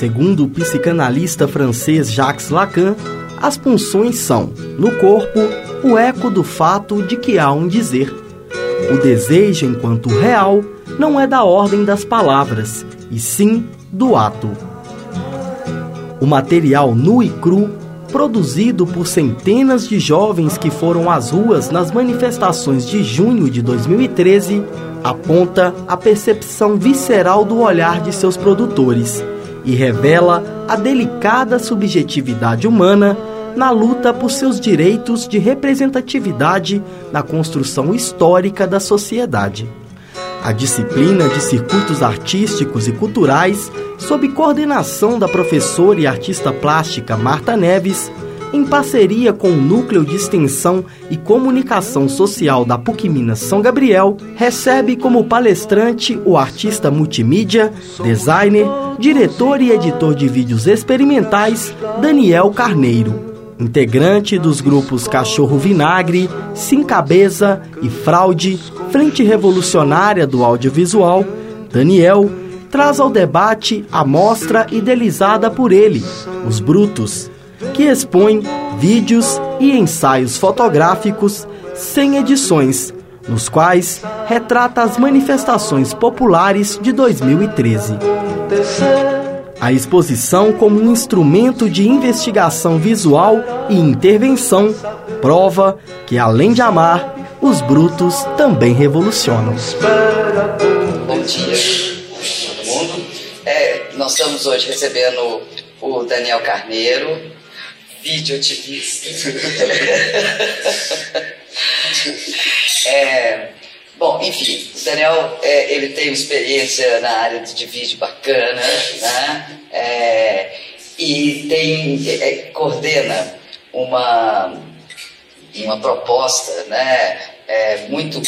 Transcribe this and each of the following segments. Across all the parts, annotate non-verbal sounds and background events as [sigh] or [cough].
Segundo o psicanalista francês Jacques Lacan, as punções são, no corpo, o eco do fato de que há um dizer. O desejo, enquanto real, não é da ordem das palavras, e sim do ato. O material nu e cru, produzido por centenas de jovens que foram às ruas nas manifestações de junho de 2013, aponta a percepção visceral do olhar de seus produtores e revela a delicada subjetividade humana na luta por seus direitos de representatividade na construção histórica da sociedade. A disciplina de circuitos artísticos e culturais, sob coordenação da professora e artista plástica Marta Neves, em parceria com o Núcleo de Extensão e Comunicação Social da PUC Minas São Gabriel, recebe como palestrante o artista multimídia, designer, diretor e editor de vídeos experimentais Daniel Carneiro. Integrante dos grupos Cachorro Vinagre, Sim Cabeça e Fraude, Frente Revolucionária do Audiovisual, Daniel traz ao debate a mostra idealizada por ele, Os Brutos, que expõe vídeos e ensaios fotográficos sem edições, nos quais retrata as manifestações populares de 2013. A exposição, como um instrumento de investigação visual e intervenção, prova que, além de amar, os brutos também revolucionam. Bom dia, todo mundo. É, nós estamos hoje recebendo o Daniel Carneiro, videoativista. [laughs] é, Bom, enfim, o Daniel é, ele tem experiência na área de vídeo bacana, né? É, e tem, é, é, coordena uma, uma proposta né? É, muito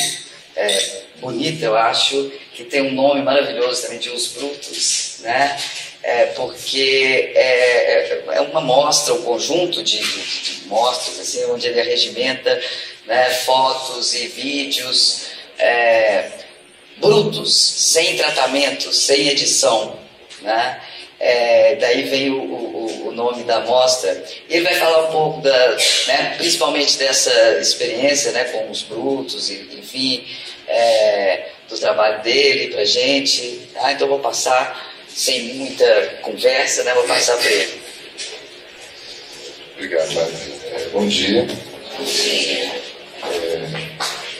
bonita, eu acho, que tem um nome maravilhoso também de Os Brutos, né? É, porque é, é uma mostra, um conjunto de, de mostras, assim, onde ele arregimenta né, fotos e vídeos é, brutos, sem tratamento, sem edição. Né? É, daí vem o, o, o, nome da mostra. Ele vai falar um pouco, da, né, principalmente dessa experiência né, com os brutos, e, enfim, é, do trabalho dele para gente. Ah, então vou passar, sem muita conversa, né, vou passar para ele. Obrigado, Mário. É, bom dia. Bom dia. É,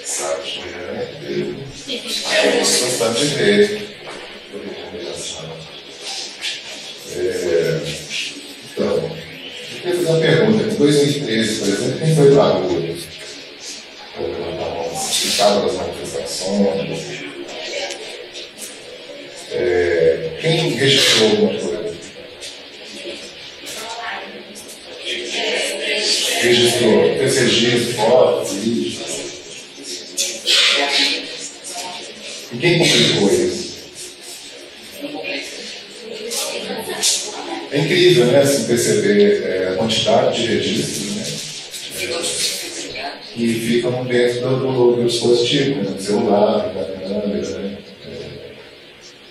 sábado, né? De ver. É, então, eu queria fazer uma pergunta. Em 2013, por exemplo, quem foi para a rua? Estava nas manifestações? É, quem registrou alguma coisa? Registrou, registro, fotos, vídeos. E quem publicou isso? É incrível, né, assim, perceber é, a quantidade de registros, né? Que ficam dentro do, dispositivo, né, celular, da câmera, né?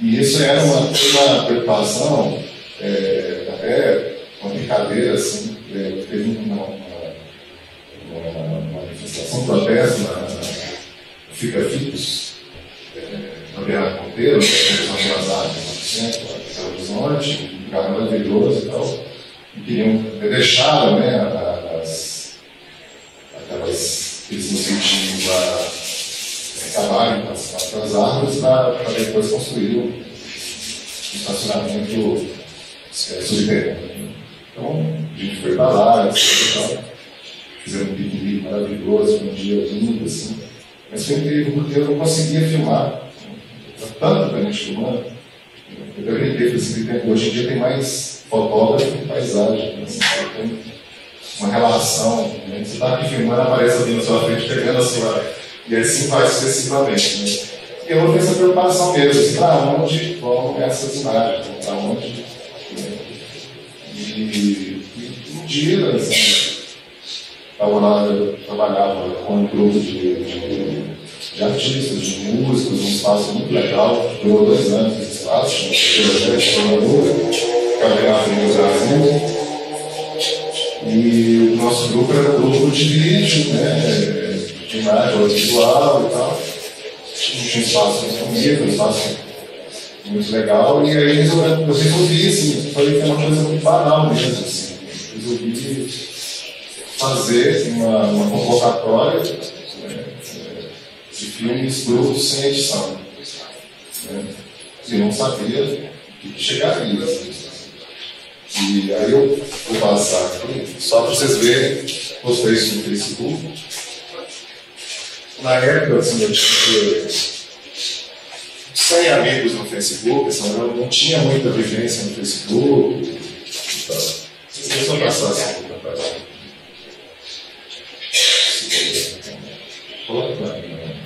É, e isso era uma, uma preocupação, é, até uma brincadeira, assim, é, teve uma, uma, uma manifestação, um protesto na, na Fica Fixos, Gabriela Monteiro, Comissão de Azar, Centro, Belo Horizonte, um lugar maravilhoso e tal, e queriam, deixar né, as, aquelas, aqueles mosquitinhos acabarem com as, árvores para depois construir o estacionamento subterrâneo. Então, a gente foi para lá, fizemos um piquenique maravilhoso, um dia lindo, assim. Mas foi incrível porque eu não conseguia filmar tanto para a gente filmando. Eu brinquei, assim, que hoje em dia tem mais fotógrafo que paisagem. Né? Assim, tem uma relação. Né? Você está aqui filmando, aparece alguém na sua frente pegando a sua. E assim faz sucessivamente. Né? E eu tenho essa preocupação mesmo, assim, para onde vão essas imagens, para onde. Né? E, e um dia, assim, estava lá, trabalhava com um grupo de, de de artistas, de músicos, um espaço muito legal, durou dois anos esse espaço, pela Cardeal do Brasil. E o nosso grupo era um grupo de vídeo, né? De imagem audiovisual e tal. Um espaço de comida, um espaço muito legal. E aí eu resolvi, assim, falei que é uma coisa muito banal mesmo. Assim. Resolvi fazer uma, uma convocatória né, de filmes brutos sem edição. Né? E não sabia que chegaria. Assim. E aí eu vou passar aqui, só para vocês verem, postei isso no Facebook. Na época, assim, eu tinha 100 amigos no Facebook, assim, eu não tinha muita vivência no Facebook. Então, vocês só passar assim cá. Coloca para mim, né?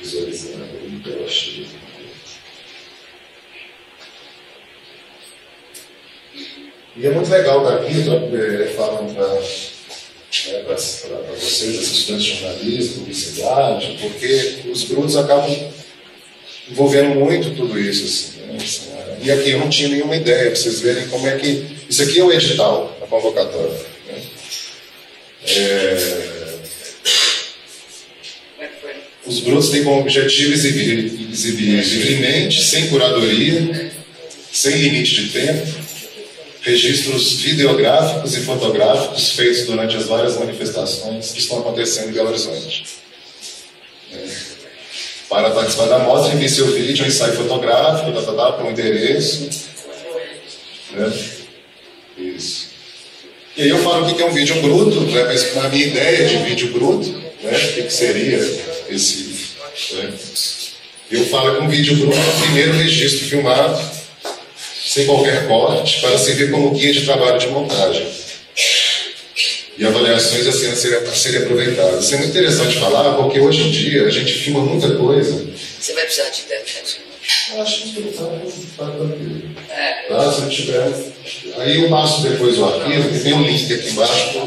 visualizando, eu achei. E é muito legal estar aqui, é, falando para né, vocês, estudantes de jornalismo, publicidade, porque os brutos acabam envolvendo muito tudo isso. Assim, né? E aqui eu não tinha nenhuma ideia, para vocês verem como é que. Isso aqui é o edital, a convocatória. Né? É... Os brutos têm como objetivo exibir, exibir livremente, sem curadoria, sem limite de tempo, registros videográficos e fotográficos feitos durante as várias manifestações que estão acontecendo em Belo Horizonte. É. Para participar da mostra, envie seu vídeo, um ensaio fotográfico, tá, tá, tá, para o endereço. Né? Isso. E aí eu falo o que é um vídeo bruto, né? mas na minha ideia de vídeo bruto, né? o que, que seria esse. Né? Eu falo que um vídeo bruto é o primeiro registro filmado sem qualquer corte, para servir como guia de trabalho de montagem e avaliações a serem, a serem aproveitadas. Isso é muito interessante falar, porque hoje em dia a gente filma muita coisa. Você vai precisar de internet? Acho que está tá tranquilo. É. Tá, se não tiver. Aí eu passo depois o arquivo, que tem um link aqui embaixo.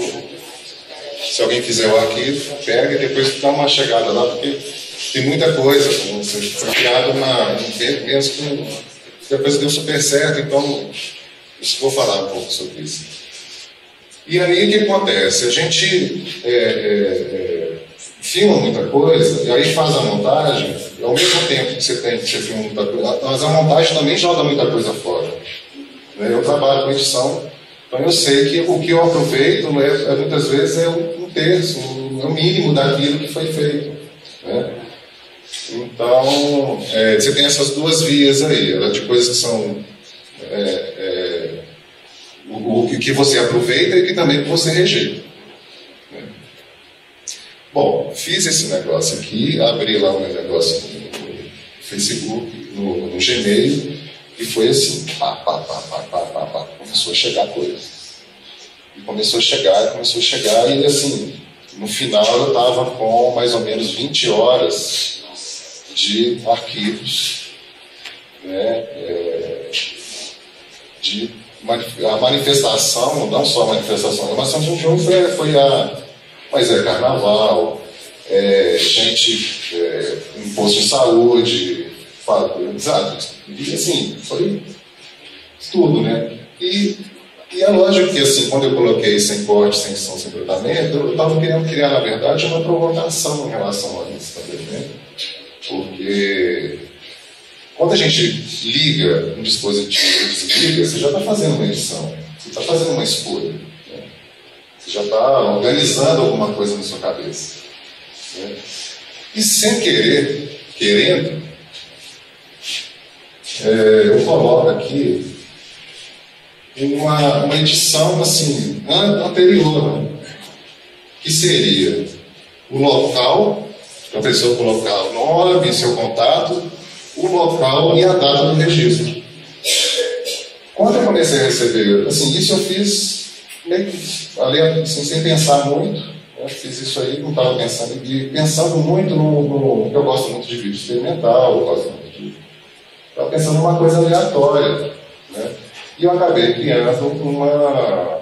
Se alguém quiser o arquivo, pega e depois dá uma chegada lá, porque tem muita coisa. Foi criado uma, mesmo com depois deu super certo, então vou falar um pouco sobre isso. E aí o que acontece? A gente é, é, é, filma muita coisa, e aí faz a montagem, ao mesmo tempo que você tem que você filma muita coisa, mas a montagem também joga muita coisa fora. Né? Eu trabalho com edição, então eu sei que o que eu aproveito é, é muitas vezes é um terço, é o mínimo daquilo que foi feito. Né? Então, é, você tem essas duas vias aí, né, de coisas que são é, é, o, o, que você aproveita e que também você rejeita. Né? Bom, fiz esse negócio aqui, abri lá meu negócio no Facebook, no, no Gmail, e foi assim, pá, pá, pá, pá, pá, pá, pá, começou a chegar coisa. E começou a chegar, começou a chegar, e assim, no final eu estava com mais ou menos 20 horas de arquivos, né, é, de a manifestação, não só a manifestação, de um jogo foi, foi a, mas é carnaval, é, gente, é, imposto de saúde, sabe? E assim, foi tudo, né? E, e é lógico que assim, quando eu coloquei sem corte, sem som, sem tratamento, eu estava querendo criar, na verdade, uma provocação em relação a isso né? Porque quando a gente liga um dispositivo e desliga, você já está fazendo uma edição, você está fazendo uma escolha. Né? Você já está organizando alguma coisa na sua cabeça. Né? E sem querer, querendo, é, eu coloco aqui uma, uma edição assim, anterior, né? que seria o local a pessoa colocar o nome, seu contato, o local e a data do registro. Quando eu comecei a receber, assim, isso eu fiz meio que, assim, sem pensar muito, eu fiz isso aí, não estava pensando, e pensando muito no, no, Eu gosto muito de vídeo experimental, eu gosto muito de. Estava pensando numa coisa aleatória. Né? E eu acabei criando uma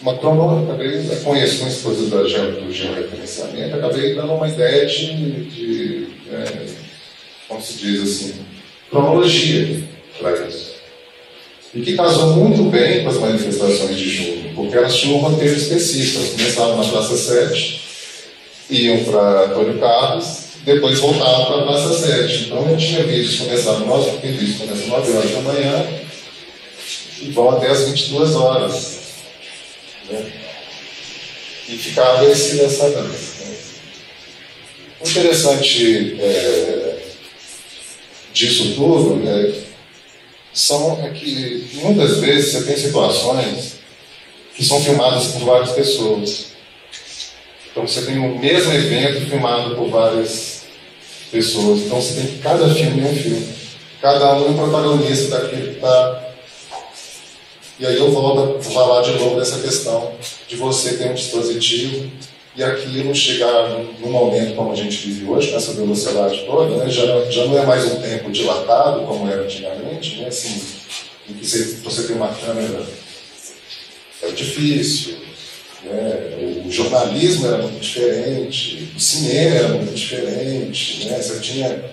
uma cronologia, acabei, conheço as coisas da, do georreferenciamento, acabei dando uma ideia de, de é, como se diz assim, cronologia para isso. e que casou muito bem com as manifestações de junho, porque elas tinham um roteiro específico. Elas começavam na Praça 7, iam para Antônio Carlos, depois voltavam para a Praça 7. Então eu tinha vídeos começando, nós vídeos começam às 9 horas da manhã e vão até às 22 horas. Né? E ficava esse, essa dança. Né? O interessante é, disso tudo né, são é que muitas vezes você tem situações que são filmadas por várias pessoas. Então você tem o mesmo evento filmado por várias pessoas. Então você tem cada filme é um filme. Cada um é um protagonista daquele que está. E aí eu volto a falar de novo dessa questão de você ter um dispositivo e aquilo chegar num momento como a gente vive hoje, com essa velocidade toda, né, já, já não é mais um tempo dilatado como era antigamente, né, assim, em que você, você tem uma câmera é difícil, né? O jornalismo era muito diferente, o cinema era muito diferente. Né? Você tinha,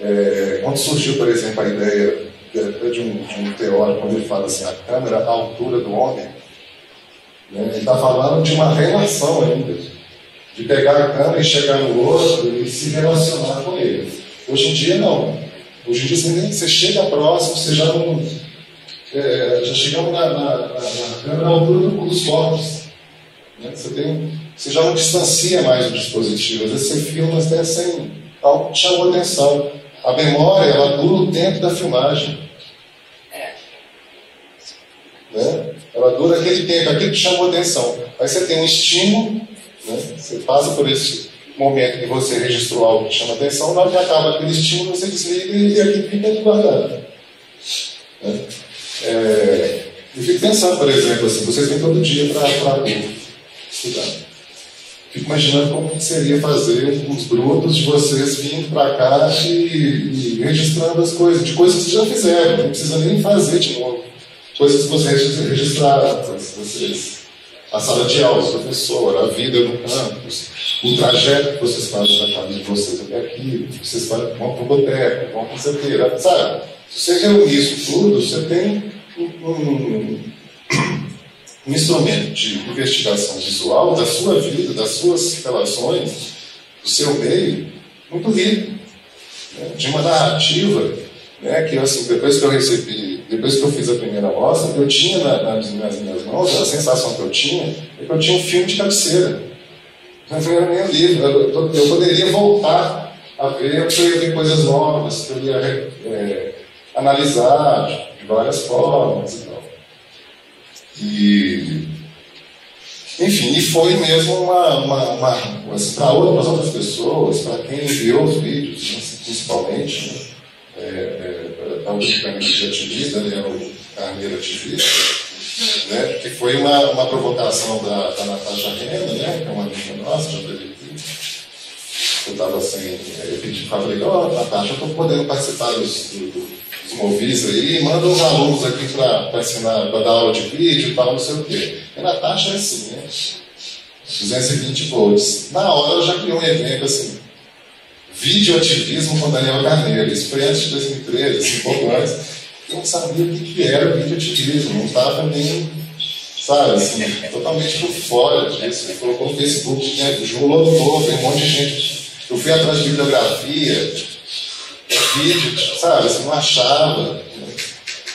é, quando surgiu, por exemplo, a ideia de um, de um teórico, quando ele fala assim, a câmera à altura do homem, né? ele está falando de uma relação ainda, de pegar a câmera e chegar no outro e se relacionar com ele. Hoje em dia, não. Hoje em dia, você, nem, você chega próximo, você já não. É, já chegamos na, na, na, na câmera à altura dos corpos. Né? Você, tem, você já não distancia mais o dispositivo. Às vezes você filma até sem algo que chamou atenção. A memória, ela dura o tempo da filmagem. É. Né? Ela dura aquele tempo, aquilo que chamou atenção. Aí você tem um estímulo, né? você passa por esse momento que você registrou algo que chama atenção, na hora que acaba aquele estímulo, você desliga e aquilo fica ali guardado. Né? É, eu fico pensando, por exemplo, assim, vocês vêm todo dia para estudar. Fico imaginando como seria fazer os brutos de vocês vindo para cá e, e, registrando as coisas, de coisas que vocês já fizeram, não precisa nem fazer de novo. Coisas que vocês registraram, vocês, a sala de aula, o professor, a vida no campus, o trajeto que vocês fazem da família de vocês até aqui, vocês vão para o boteco, vão para sabe? Se você reunir isso tudo, você tem um, um um instrumento de investigação visual da sua vida, das suas relações, do seu meio, muito rico. Né? De uma narrativa né, que assim, depois que eu recebi, depois que eu fiz a primeira mostra, eu tinha na, nas, minhas mãos, a sensação que eu tinha é que eu tinha um filme de cabeceira. Não era nem livro, eu, eu, poderia voltar a ver, eu ia ver coisas novas, eu ia é, analisar de várias formas e tal. E, enfim, e foi mesmo uma, uma, uma assim, para outras, outras pessoas, para quem viu os vídeos, né, principalmente, né, é, é, de ativista, né, o Carneiro Ativista, né, que foi uma, uma provocação da, da Natasha Rena, né, que é uma amiga nossa, já teve aqui. Eu estava assim, eu pedi para ela, ó, oh, Natasha, estou podendo participar dos, do, movis aí, manda uns alunos aqui para ensinar, para dar aula de vídeo e tal, não sei o quê. E na taxa é assim, né? 220 volts. Na hora eu já criou um evento assim, vídeo ativismo com Daniel Carneiro. Isso foi antes de 2013, assim, um pouco antes. Eu não sabia o que era vídeo ativismo, não estava nem, sabe, assim, totalmente por fora disso. Ele colocou no Facebook, né, no novo, tem um monte de gente. Eu fui atrás de bibliografia, vídeo, sabe? Você não achava.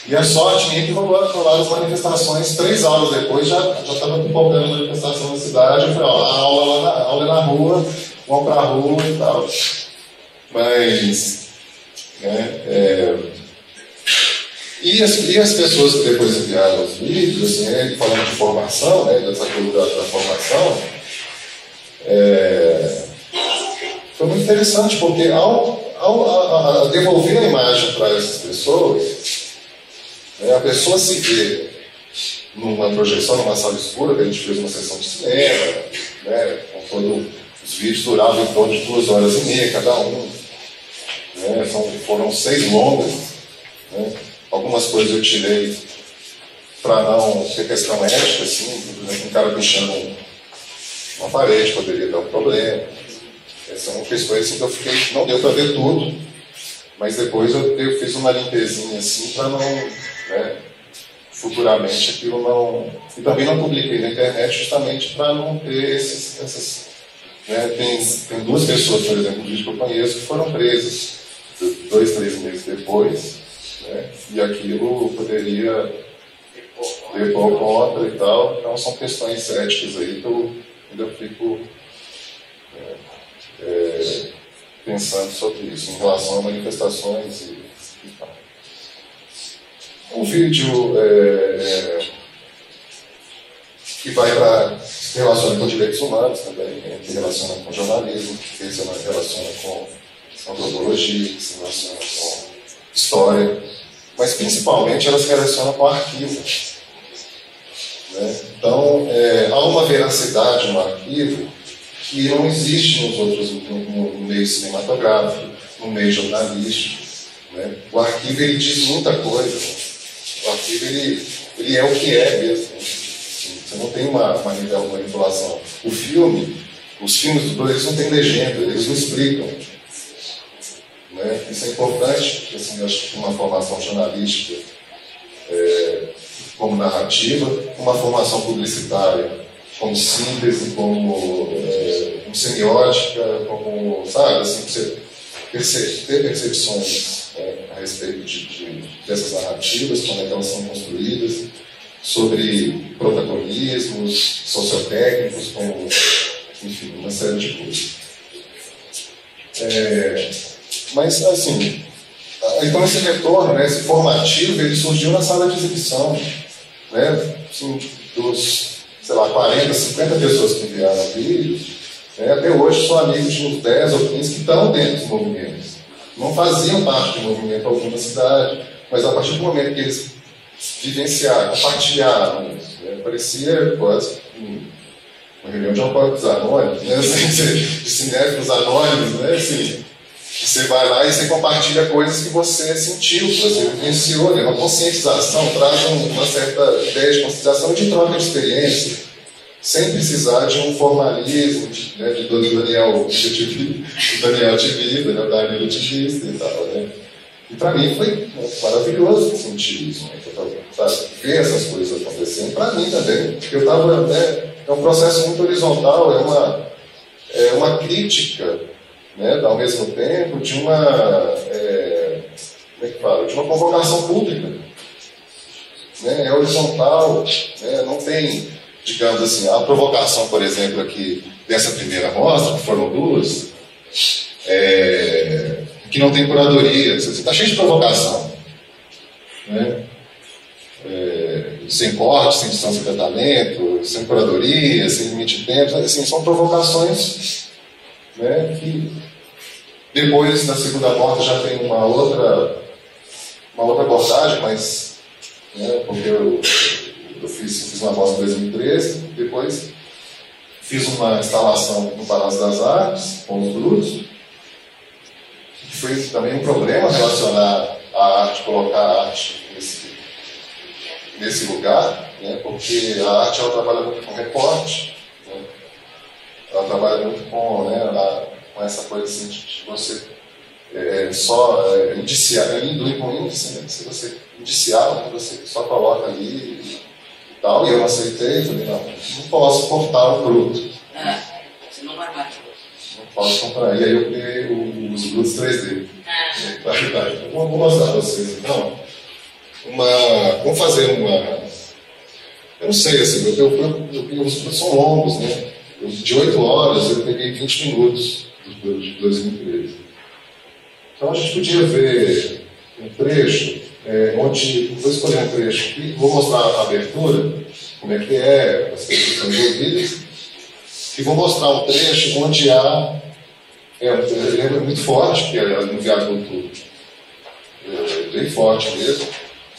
E a sorte minha é que rolaram as manifestações, três aulas depois já estava pipocando manifestação na cidade. Eu falei, ó, a aula, na, aula é na rua, vão a rua e tal. Mas, né, é, e, as, e as pessoas que depois enviaram os vídeos, assim, né, falando de formação, né, dessa coisa da, formação, é, foi muito interessante, porque ao ao, a, devolver a imagem para essas pessoas, né, a pessoa se vê numa projeção, numa sala escura, que a gente fez uma sessão de cinema, né, os vídeos duravam em torno de duas horas e meia cada um. Né, são, foram seis longas. Né, algumas coisas eu tirei para não ter questão ética, assim, um cara puxando uma parede poderia dar um problema. São questões assim que eu fiquei, não deu para ver tudo, mas depois eu, eu fiz uma limpezinha assim para não. Né? futuramente aquilo não. E também não publiquei na internet justamente para não ter esses, essas. Né? Tem, tem duas pessoas, por exemplo, que eu conheço, que foram presas dois, três meses depois, né? e aquilo poderia depor contra e tal. Então são questões éticas aí que eu ainda fico é, é, pensando sobre isso, em relação a manifestações e, e tal. Um vídeo é, que vai para relaciona com direitos humanos também, né, que relaciona com jornalismo, que relaciona com antropologia, que se relaciona com história, mas principalmente elas se relacionam com arquivo. Né? Então, é, há uma veracidade no arquivo que não existe nos outros, no, no meio cinematográfico, no meio jornalístico. Né? O arquivo ele diz muita coisa. O arquivo ele, ele é o que é mesmo. Você não tem uma, uma manipulação. O filme, os filmes dos dois, não têm legenda, eles não explicam. Isso é importante, porque assim, acho que uma formação jornalística é, como narrativa, uma formação publicitária como síntese, como, é, como semiótica, como, sabe, assim, você perce ter percepções é, a respeito de, de, dessas narrativas, como é que elas são construídas, sobre protagonismos sociotécnicos, como, enfim, uma série de coisas. É, mas, assim, então esse retorno, né, esse formativo, ele surgiu na sala de exibição. Né? Assim, dos, sei lá, 40, 50 pessoas que enviaram vídeos, né, até hoje são amigos de uns 10 ou 15 que estão dentro dos movimentos. Não faziam parte de movimento algum na cidade, mas a partir do momento que eles vivenciaram, compartilharam né, parecia quase uma reunião de alcoólicos anônimos, né, [laughs] de cinéfilos anônimos, né, assim, você vai lá e você compartilha coisas que você sentiu, que você vivenciou, né? uma conscientização, traz uma certa ideia de conscientização de troca de experiência, sem precisar de um formalismo de, né, de Daniel [laughs] Daniel Tivida, né, Danilo Tivista e tal. Né? E para mim foi maravilhoso sentir isso, né, sabe, ver essas coisas acontecendo. Para mim também, porque eu estava. Né, é um processo muito horizontal, é uma, é uma crítica né, ao mesmo tempo de uma, é, como é que fala, uma convocação pública. Né, é horizontal, né, não tem, digamos assim, a provocação, por exemplo, aqui dessa primeira mostra, que foram duas, é, que não tem curadoria, está cheio de provocação. Né? É, sem corte, sem distância de tratamento, sem curadoria, sem limite de tempo, assim, são provocações né, que depois, na segunda morte, já tem uma outra, uma outra abordagem, mas né, porque eu, eu fiz, fiz uma amostra em 2013, depois fiz uma instalação no Palácio das Artes, com os grupos, que foi também um problema relacionar a arte, colocar a arte nesse, nesse lugar, né, porque a arte ela trabalha muito com recorte, ela trabalha muito com né, a, com essa coisa assim de você é, só é, indiciar, é lindo com índice, né? se você indiciar, você só coloca ali e, tal, e eu aceitei, falei, não, não posso cortar o produto. Ah, você não vai mais. Não posso comprar. E aí eu peguei os brutos 3D. Ah. Vou, vou mostrar para vocês então. Uma, vamos fazer uma. Eu não sei, assim, eu, eu, eu, eu os produtos são longos, né? De 8 horas eu peguei 20 minutos de 2013. Então a gente podia ver um trecho, é, onde, vou escolher um trecho aqui, vou mostrar a abertura, como é que é, as pessoas estão envolvidas, e vou mostrar um trecho onde há, é, ele é muito forte, porque é no viaduto é, bem forte mesmo,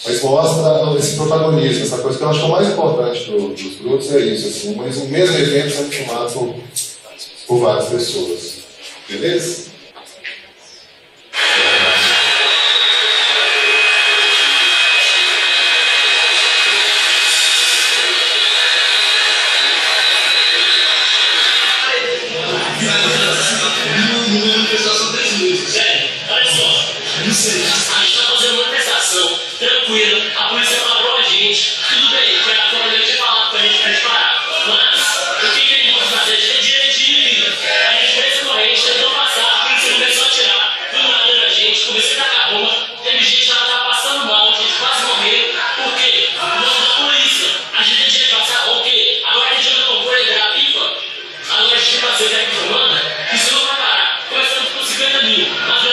mas mostra esse protagonismo, essa coisa que eu acho que é o mais importante do, dos grupos é isso, assim, mas o mesmo evento sendo filmado por, por várias pessoas. Beleza? Começando com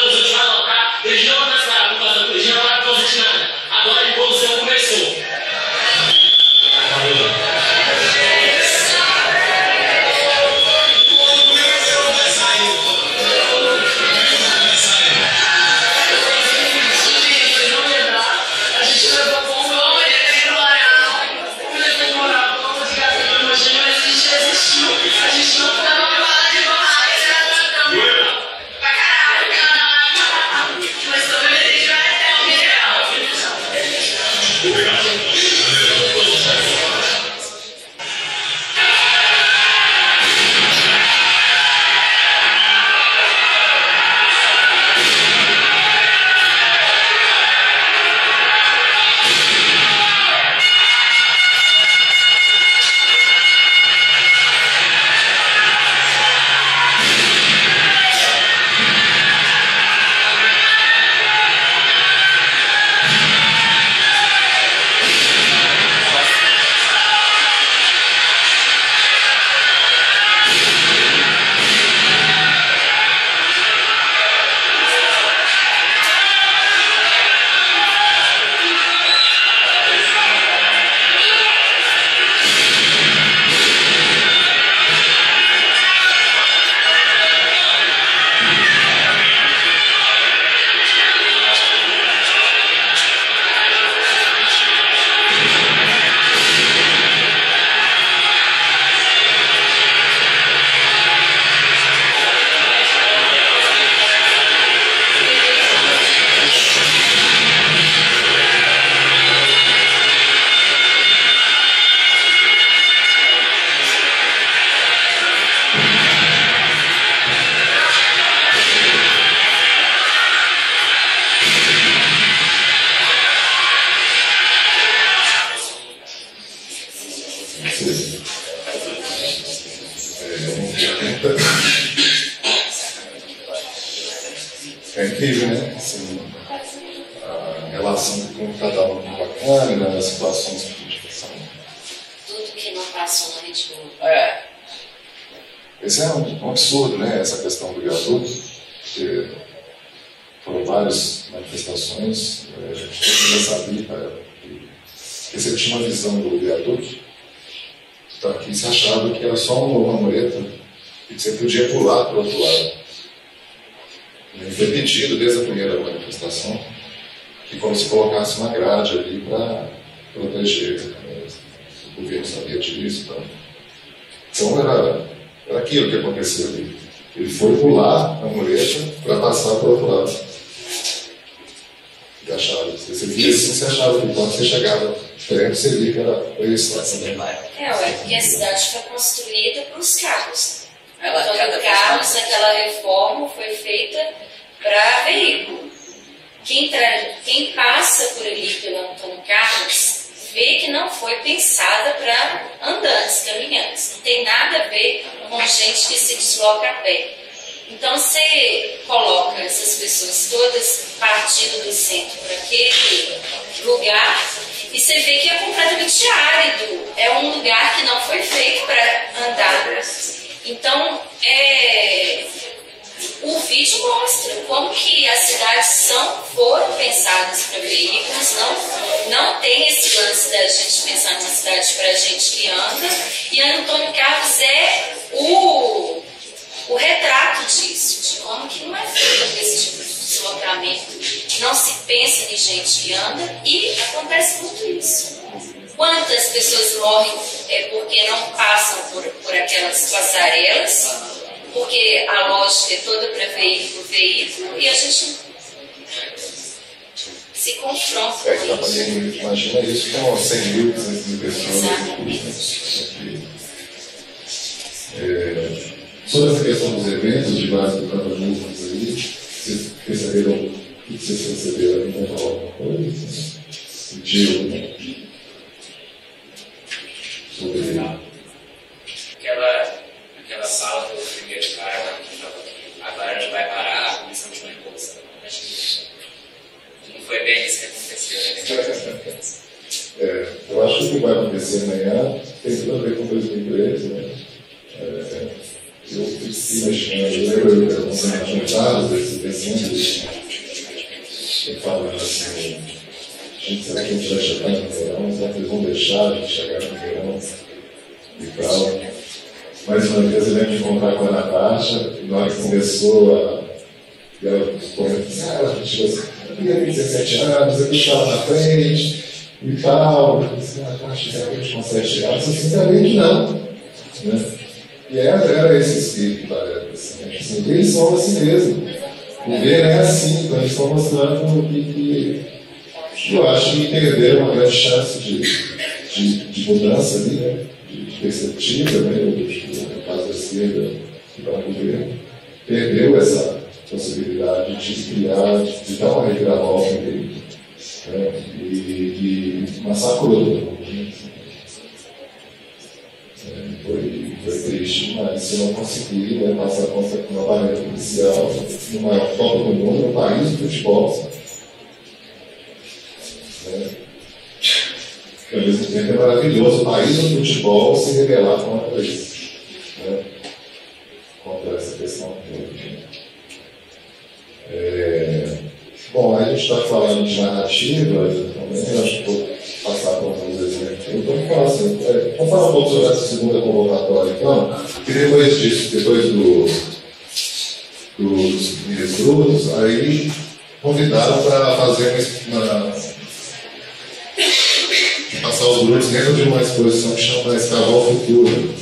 É incrível, né? Assim, a relação com cada um é bacana, as situações que a gente passa. Tudo que não passou no Bull. É. Esse é um, um absurdo, né? Essa questão do viaduto, porque foram várias manifestações, é, a gente já sabia cara, que, que você tinha uma visão do viaduto, então aqui se achava que era só uma, uma mureta e que você podia pular para o outro lado. E foi pedido desde a primeira manifestação que como se colocasse uma grade ali para proteger. né? O governo sabia disso. Tá? Então era, era aquilo que aconteceu ali. Ele foi pular a mureta para passar para o outro lado. E achava, você via assim, você achava que quando você chegava perto, você via que era isso. É, ué, porque a cidade foi construída para os carros. Ela- Então, cada carros, aquela reforma foi feita para veículo. Quem. Quem passa por ali pelo Antônio Carlos vê que não foi pensada para andantes, caminhantes. Não tem nada a ver com gente que se desloca a pé. Então você coloca essas pessoas todas partindo do centro para aquele lugar e você vê que é completamente árido. É um lugar que não foi feito para andar. Então, é, o vídeo mostra como que as cidades são, foram pensadas para veículos, não, não tem esse lance da gente pensar numa cidade para gente que anda, e Antônio Carlos é o, o retrato disso, de como que não é feito esse tipo de deslocamento. Não se pensa em gente que anda e acontece muito isso. Quantas pessoas morrem é porque não passam por, por aquelas passarelas, porque a lógica é toda para veículo, veículo, e a gente se confronta É, com isso. imagina isso com 100 mil, 200 mil pessoas. Exatamente. É, sobre essa questão dos eventos de vários protagonistas aí, vocês perceberam o que vocês? Vão falar alguma coisa? Sentiu? né? que vai acontecer amanhã tem tudo a ver com 2013, né? É, eu fiquei imaginando, eu lembro eu alguns dados desse desenho, e falando assim, gente, será que a gente vai chegar no verão? Será que eles vão deixar a gente chegar no verão? E tal. Mais uma vez eu lembro de encontrar com a Natasha, e na hora que começou a. E ela assim, a eu tenho 17 anos, eu estava na frente e tal. Eu ah, que a gente consegue chegar. Sinceramente não. Né? E era, era esse espírito da época. Assim, assim, eles são assim mesmo. Viver é assim, então eles estão mostrando que, que eu acho que entenderam uma grande chance de, de, de mudança ali, né? de, de perspectiva, né? no caso da esquerda, que vai governo, perdeu essa possibilidade de criar, de dar uma reviravolta nele. Né? E, e massacrou mundo. É, foi, foi triste, mas se não conseguir né, passar por uma barreira policial no maior Copa do mundo, no país do futebol, né? ao mesmo tempo é maravilhoso o país do futebol se rebelar contra isso. Né? Contra essa questão é, bom, a gente está falando de narrativa, também acho que vou passar por alguns exemplos. Então, falar assim, é, vamos falar um pouco sobre essa segunda convocatória, então, e depois disso, depois do, dos grupos, aí convidaram para fazer uma, uma passar os grupos dentro de uma exposição que chama Escaval Futuro.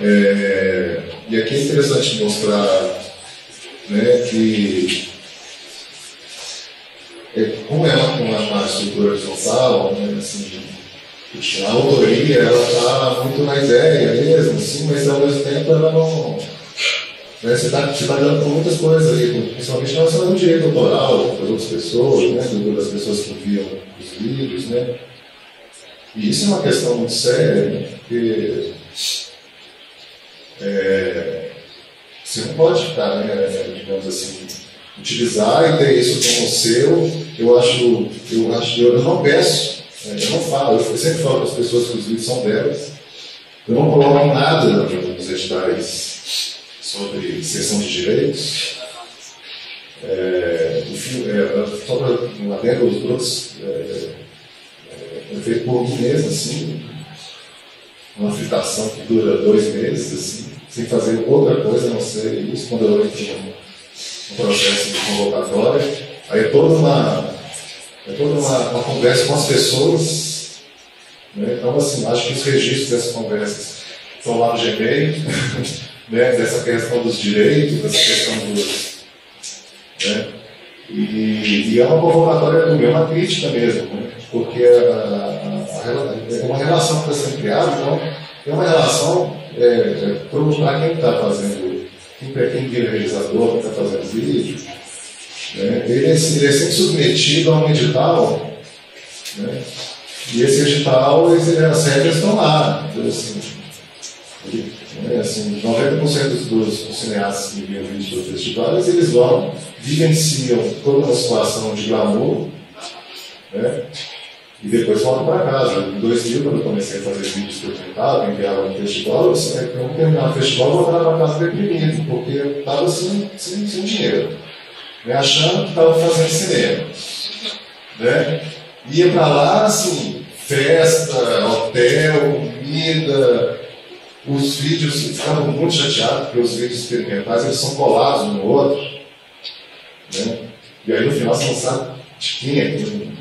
É, e aqui é interessante mostrar né, que, é, como é uma, uma estrutura horizontal, né, assim, a autoria ela está muito na ideia mesmo, assim, mas ao mesmo tempo ela não. Né, você está tá com muitas coisas ali, principalmente relacionado ao direito autoral das outras pessoas, né, das pessoas que viam os livros. Né, e isso é uma questão muito séria, né, porque é, você não pode ficar, né, digamos assim, utilizar e ter isso como seu. Eu acho, eu acho, eu não peço, né, eu não falo, eu sempre falo para as pessoas que os livros são delas. Eu não coloco nada nos editais sobre sessão de direitos. É, enfim, é, só para um adendo, os grupos é, é, é feito por mim mesmo, assim, uma fritação que dura dois meses, assim, sem fazer outra coisa a não ser isso, quando eu entro um processo de convocatória. Aí é toda uma, é toda uma, uma conversa com as pessoas. Né? Então, assim, acho que os registros dessas conversas estão lá no Gmail, [laughs] né? dessa questão dos direitos, dessa questão dos. Né? E, e, é uma convocatória, é uma crítica mesmo, né? porque é uma relação que está sendo criada, então é uma relação é, é, quem está fazendo, quem, quem vira realizador, quem está fazendo vídeo, né? ele, é, ele é sempre submetido a um edital, né? e esse edital, esse, as regras estão lá. Então, assim, ele, né? assim, 90% dos, dos cineastas que viram vídeo do festivais, eles vão, vivenciam toda uma situação de glamour, né? E depois volto para casa. Em 2000, quando eu comecei a fazer vídeos que eu tentava, enviava no festival, eu disse, é, eu terminar o festival, vou voltar para casa deprimido, porque eu estava sem, sem, sem dinheiro, né? achando que estava fazendo cinema. Né? Ia para lá, assim, festa, hotel, comida, os vídeos, ficava muito chateado, porque os vídeos experimentais eles são colados um no outro. Né? E aí no final você não sabe de quem é que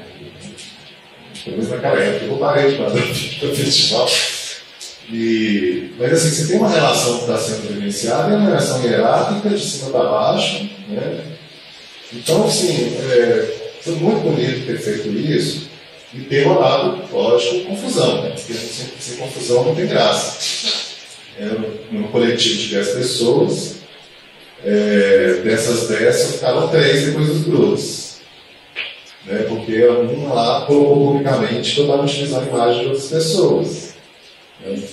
menos naquela época, eu parei de para [laughs] o festival. E, mas assim, você tem uma relação que está sendo vivenciada, é uma relação hierárquica, de cima para baixo. Né? Então, assim, é, foi muito bonito ter feito isso e ter rolado, lógico, confusão, né? porque sem, sem confusão não tem graça. É, no coletivo de 10 pessoas, é, dessas 10 ficaram 3 depois dos grupos né? porque lá colocou publicamente que eu estava utilizando a imagem de outras pessoas. Né?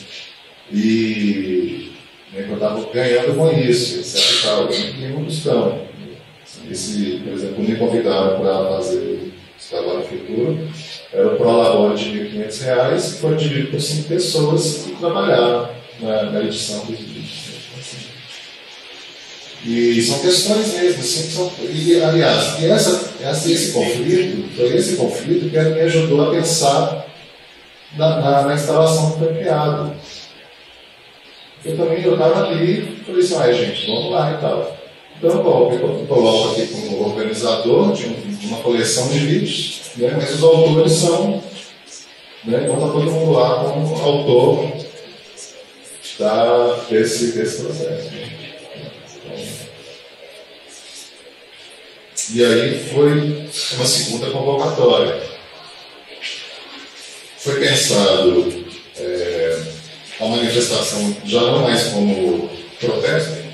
E né, eu estava ganhando com isso, etc. Tal. não estão. Esse, por exemplo, me convidaram para fazer prefeitura, era o prolabore de R$ 1.500, que foi dividido por cinco pessoas que trabalharam na, na edição dos vídeos. E são questões mesmo, assim, são, e aliás, e essa, essa, esse conflito, foi esse conflito que me ajudou a pensar na, na, na instalação que foi. Eu também estava ali e falei assim, ah, gente, vamos lá e tal. Então eu coloco aqui como organizador de, um, de uma coleção de vídeos, né, mas os autores são, né, então está todo mundo lá como autor da, desse, desse processo. E aí foi uma segunda convocatória. Foi pensado é, a manifestação já não mais como protesto,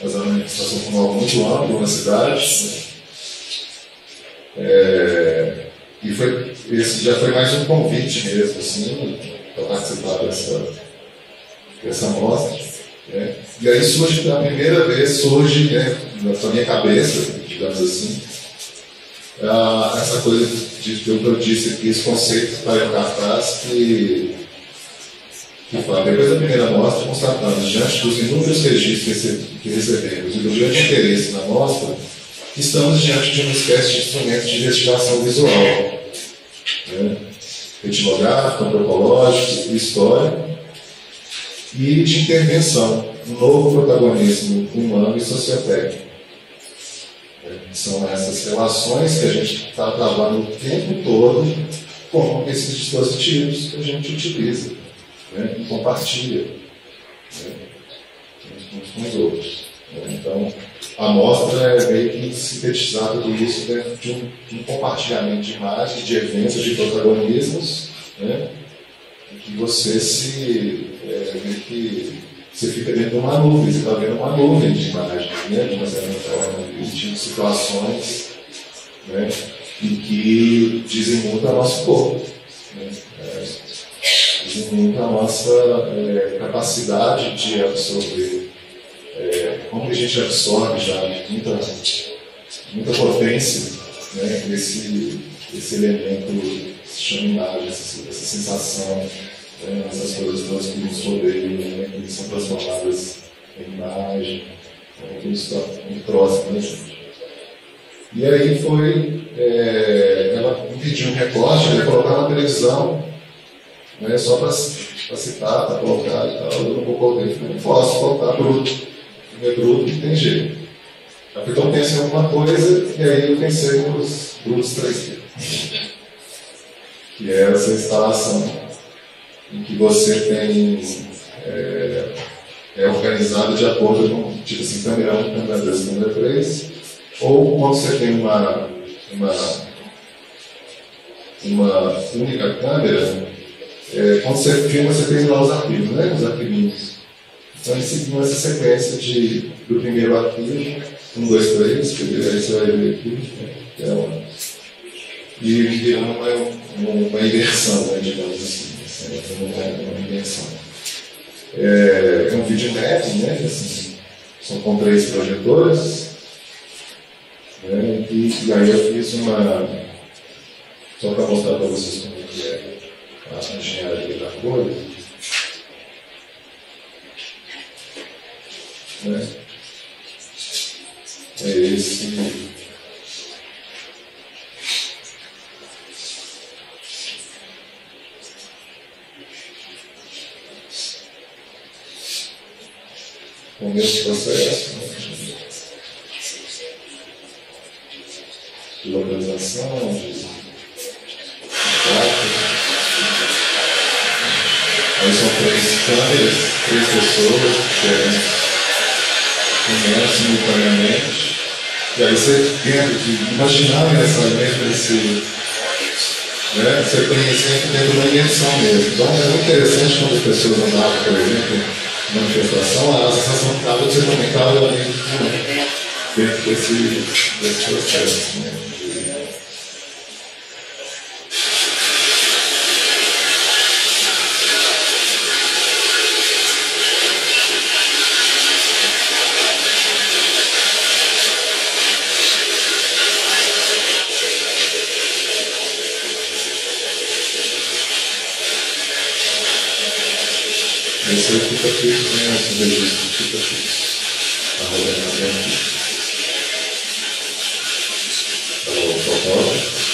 mas a manifestação como algo muito amplo na cidade. É, e foi, esse já foi mais um convite mesmo, assim, para participar dessa, dessa mostra. Né? E aí surge, pela primeira vez, surge né, na minha cabeça, digamos assim, ah, essa coisa de, que eu disse aqui, esse conceito para o cartaz que, que fala, depois da primeira mostra, constatamos, diante dos inúmeros registros que recebemos e do grande interesse na mostra, estamos diante de uma espécie de instrumento de investigação visual, né? etnográfico, antropológico, histórico, e de intervenção, um novo protagonismo humano e sociotécnico. São essas relações que a gente está trabalhando o tempo todo com esses dispositivos que a gente utiliza né, e compartilha né, uns com os outros. Né. Então, a mostra é meio que sintetizar tudo isso dentro de um, de um compartilhamento de imagens, de eventos, de protagonismos, né, que você se é, meio que você fica dentro de uma nuvem, você está vendo uma nuvem de imagens, né, de uma certa forma, de situações né, em que dizem muito a nosso corpo. Né, é, dizem muito a nossa é, capacidade de absorver. É, como a gente absorve já muita, muita potência né, esse, esse elemento chama imagem, essa, essa sensação né, essas coisas todas que nos rodeiam, né, que são transformadas em imagem, né, tudo isso está muito próximo da gente. E aí foi, é, ela me pediu um recorte, né, colocar na televisão, né, só para citar, para colocar e tal, eu não concordei, porque não posso colocar bruto, é bruto, não tem jeito. Então pensei em alguma coisa, e aí eu pensei nos brutos 3D, [laughs] que é essa instalação em que você tem é, é organizado de acordo com, tipo assim, câmera 1, câmera 2, câmera 3, ou quando você tem uma, uma, uma única câmera, é, quando você filma, você tem lá os arquivos, né? Os arquivinhos. Então, eles seguiam essa sequência de, do primeiro arquivo, 1, 2, 3, que aí você vai ver aqui, é uma, e virando uma, uma, uma inversão, né, digamos assim é uma dimensão. É, um vídeo net, né? Assim, são com três projetores. Né, e, e, aí eu fiz uma. Só para mostrar para vocês como é que é a engenharia da coisa. Né? É esse mesmo processo de localização, de, Aí são três câmeras, três pessoas diferentes, filmando simultaneamente. E aí você, dentro de imaginar necessariamente esse. Né, você conhece sempre dentro da imersão mesmo. Então é muito interessante quando as pessoas andavam, por exemplo, manifestação, a sensação que estava ser também estava dentro desse, desse processo. Né? Fica aqui, né? Esse registro fica aqui. Tá rodando aqui. Tá o fotógrafo.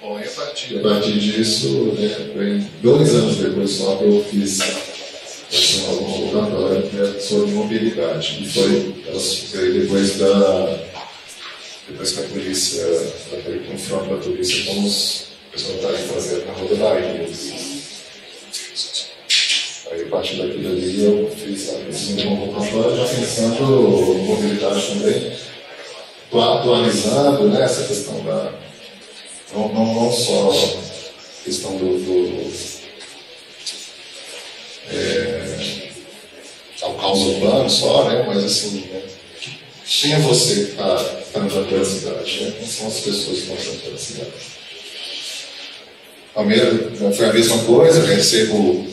Bom, e a partir, a partir disso, né, dois anos depois só que eu fiz essa laboratória né, sobre mobilidade. E foi, depois da. Depois que a polícia, aquele confronto com a polícia, como os pessoal está fazendo na rodoviária. Aí a partir daquilo ali eu fiz esse meu laboratório já pensando mobilidade também, atualizando né, essa questão da não, não, não só a questão do, do é, ao caos urbano só, né? mas assim, né? quem é você que está transitando pela cidade? Né? Quem são as pessoas que estão transitando pela cidade? Palmeiras foi a mesma coisa, eu recebo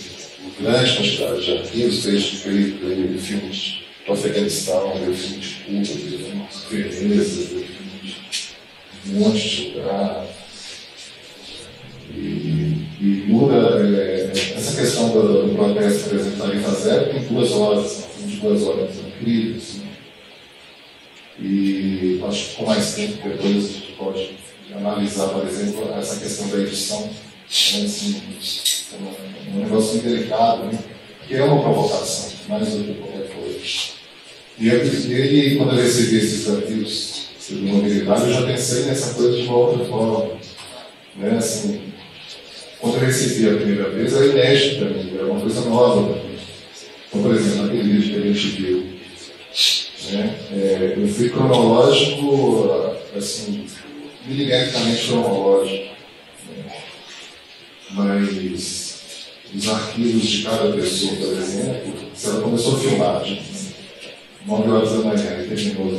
grande quantidade de arquivos, desde veio filmes do Afeganistão, veio filme de Cuba, veio filme de Veneza, veio filme de um monte de lugar. E, muda é, essa questão do, do protesto, por exemplo, tarifa zero, tem duas horas, de duas horas incríveis. Né? E acho que com mais tempo depois a gente pode analisar, por exemplo, essa questão da edição. Né? Assim, um negócio muito delicado, né? que é uma provocação, mais do que qualquer coisa. E, eu, quando eu recebi esses desafios de mobilidade, eu já pensei nessa coisa de uma outra forma. Né? Assim, quando eu recebi a primeira vez, era inédito para mim, era uma coisa nova para mim. Então, por exemplo, aquele vídeo que a gente viu, né, é, eu fui cronológico, assim, milimetricamente cronológico. Né, mas os arquivos de cada pessoa, por exemplo, se ela começou a filmar, de 9 horas da manhã e terminou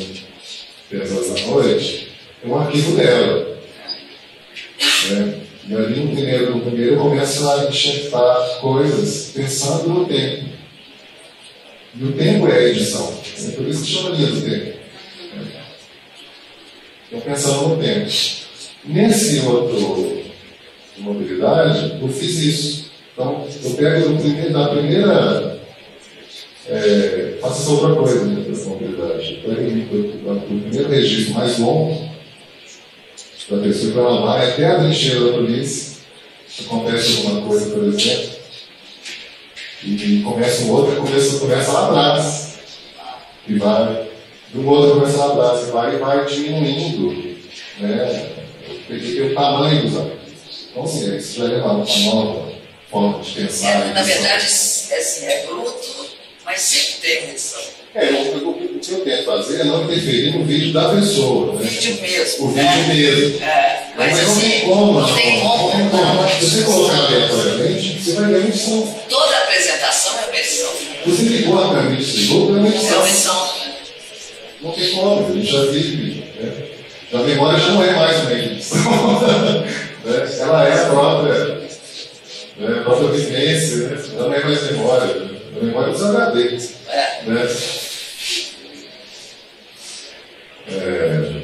10 horas da noite, é um arquivo dela. Né? E ali no primeiro, no primeiro eu começo a enxertar coisas pensando no tempo. E o tempo é a edição. É por isso que chama linha do tempo. Estou pensando no tempo. Nesse outro de mobilidade, eu fiz isso. Então, eu pego do primeiro, da primeira. É, faço outra coisa né, da mobilidade. Eu pego do primeiro registro mais longo da pessoa que ela vai até a trincheira da polícia, acontece alguma coisa, por exemplo, e começa um outro, começa, começa lá atrás, e vai, do outro começa lá atrás, e vai, e vai diminuindo, né, o tamanho dos alunos. Então, assim, isso já é uma, uma nova forma de pensar. É, na verdade, é, assim, é bruto, mas sempre tem edição. É, o, o, que eu tento fazer é não interferir no vídeo da pessoa. O né? vídeo mesmo. O vídeo mesmo. É, mas, Mas não assim, tem como, não tem como. Não tem como. Se você colocar aleatoriamente, você vai uma edição. Toda apresentação é uma edição. Você ligou a câmera e desligou, é uma É uma edição. edição. Não tem como, a gente já vive. Né? A memória já não é mais uma edição. [laughs] né? Ela é a própria, né? a própria vivência, né? ela não é mais memória. A memória é dos HD. É. Né? É,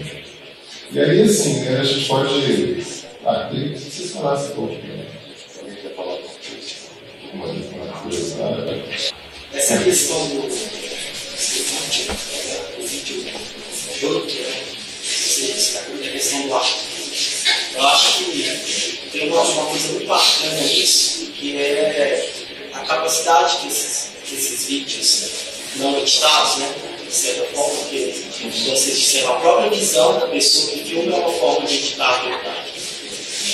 e aí, assim, né, a gente pode. Ah, queria que vocês falassem um pouco. Né? Alguém quer falar alguma uma curiosidade? Essa questão do jogo, que você destacou da questão do ar. Eu acho que tem uma, uma coisa muito bacana nisso, que é a capacidade desses, desses vídeos não editados, né? De certa forma, porque você disseram, a própria visão da pessoa que filma é uma forma de editar a verdade.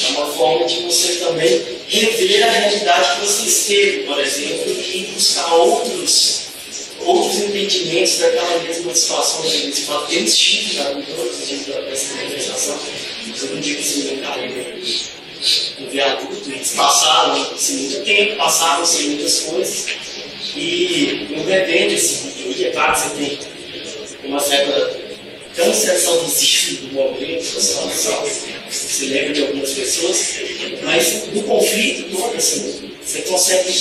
É uma forma de você também rever a realidade que você esteve, por exemplo, e buscar outros, outros entendimentos daquela mesma situação. Você fala, eu estive na vida dessa conversação, eu não digo assim, meu cara, eu vi adulto, eles passaram assim, muito tempo, passaram-se muitas coisas, e eu revendo esse vídeo, e é claro que você tem uma certa tão saudosismo do momento, da situação, você lembra de algumas pessoas, mas no conflito todo, assim, você consegue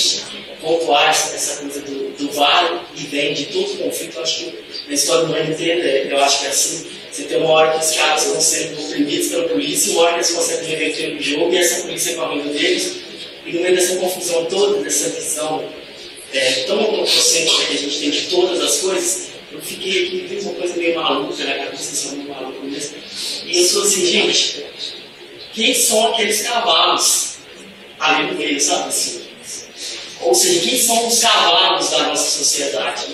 pontuar essa, coisa do, do vale e vem de todo conflito. Eu acho que na história do mundo inteiro, eu acho que é assim. Você tem uma hora que os caras estão sendo oprimidos pela polícia, uma hora que eles conseguem reverter o jogo e essa polícia com a deles. E no meio dessa confusão toda, dessa visão é, tão antropocêntrica que a gente tem de todas as coisas, eu fiquei aqui, fiz uma coisa meio maluca, né? A sensação meio maluca mesmo. E eu sou assim, gente, quem são aqueles cavalos ali no meio, sabe assim? Ou seja, quem são os cavalos da nossa sociedade?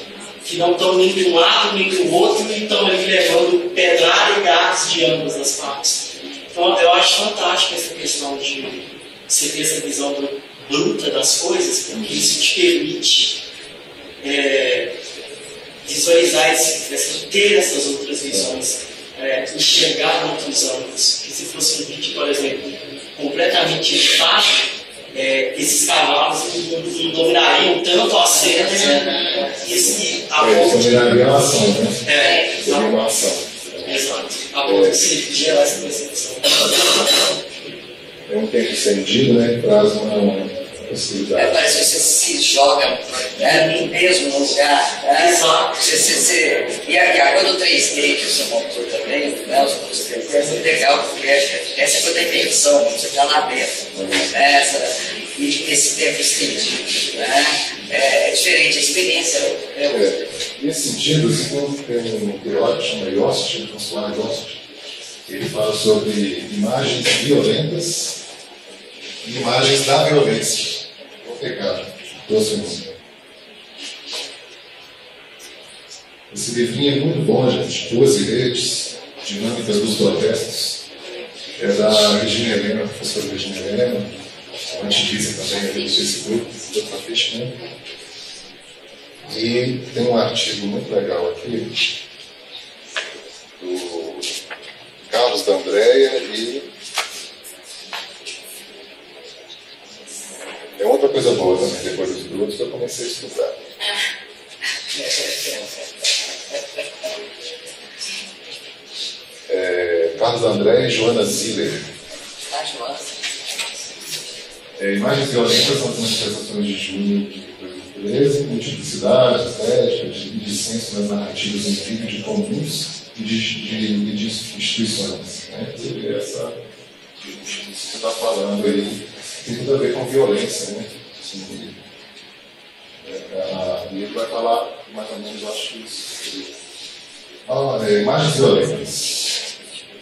Que não estão nem de um lado nem do outro e estão ali levando pedrada e gás de ambas as partes. Então eu acho fantástico essa questão de você ter essa visão bruta das coisas, porque isso te permite é, visualizar, esse, ter essas outras visões, é, enxergar outros ângulos. Que se fosse um vídeo, por exemplo, completamente fácil, é, esses cavalos não dominariam tanto a cena né? a é, ponto de. a ação, né? É, seria uma ação. Exato. A ponto de gerar essa percepção. É um tempo estendido, né? Que traz uma é, parece que você se joga né, mesmo no lugar. Né? Você, você, você, e, a, a coisa do 3D que você montou também, né, os 3D, é muito legal, porque essa é coisa da imersão, você está lá dentro. Né, essa, e esse tempo estendido. Né? É, é diferente a experiência. É, é, nesse sentido, assim, tem um teórico chamado Yost, François Yost, ele fala sobre imagens violentas e imagens da violência pecado. Próximo. Esse livrinho é muito bom, gente. Duas redes, Dinâmicas dos Protestos. É da Regina Helena, professora Regina Helena, antivista também ali do Facebook, doutora Fishman. E tem um artigo muito legal aqui do Carlos da Andréia e É outra coisa boa também, depois dos brutos, eu comecei a estudar. É, Carlos André e Joana Ziller. É, imagens violentas são manifestações de junho de 2013, multiplicidade, estética, dissenso nas narrativas em tribo de comuns e de, de, de instituições. Né? Essa que você está falando aí tem tudo a ver com violência, né? Assim, é, e ele vai falar mais ou menos, acho que isso. Ah, é, imagens violentas.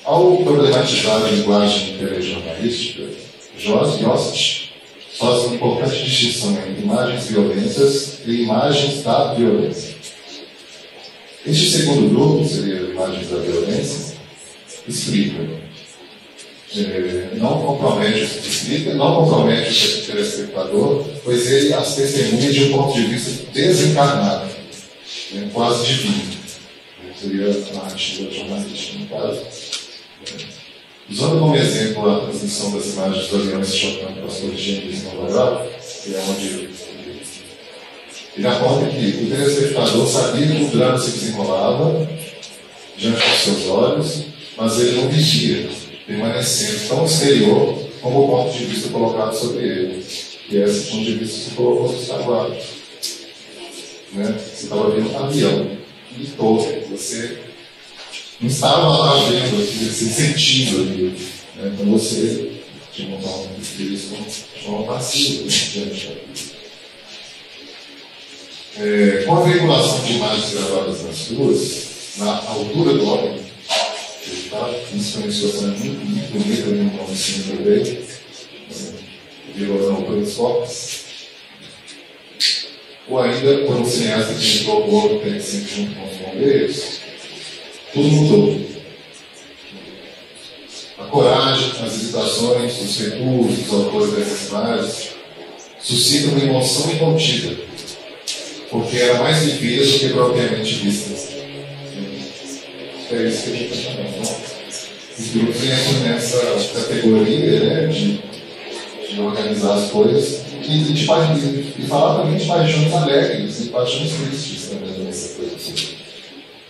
Ao problematizar a linguagem telejornalística, Jost faz uma importante distinção entre imagens violentas e imagens da violência. Este segundo grupo, seria imagens da violência, explica é, não compromete o explica, não compromete o telespectador, pois ele as testemunha de um ponto de vista desencarnado, né, quase divino. Seria a narrativa jornalística, no caso. Usando como exemplo a transmissão das imagens do aviões chocando pastor Gênesis em Nova York, que é onde ele aponta que o telespectador sabia que o drama se desenrolava diante dos seus olhos, mas ele não vigia permanecendo tão exterior como o ponto de vista colocado sobre ele. E esse ponto de vista se colocou no sagrado. Né? Você estava vendo um avião e todo. Você não estava lá vendo, você sentindo ali. Né? Então você tinha um ponto de vista de forma passiva diante é, com a veiculação de imagens gravadas nas ruas, na altura do homem, Tá? Isso foi uma situação muito, muito bonita no meu ensino também. Violão pelos focos. Ou ainda, quando o cineasta que entrou o outro tem sempre junto com os bombeiros, tudo mudou. A coragem, as hesitações, os recursos, os autores dessas imagens suscitam uma emoção incontida, porque era mais vivida do que propriamente vista. É isso que a gente está chamando. Né? Os grupos entram nessa categoria né, de, de organizar as coisas e, de, de falar também de paixões alegres e paixões tristes também nessa coisa.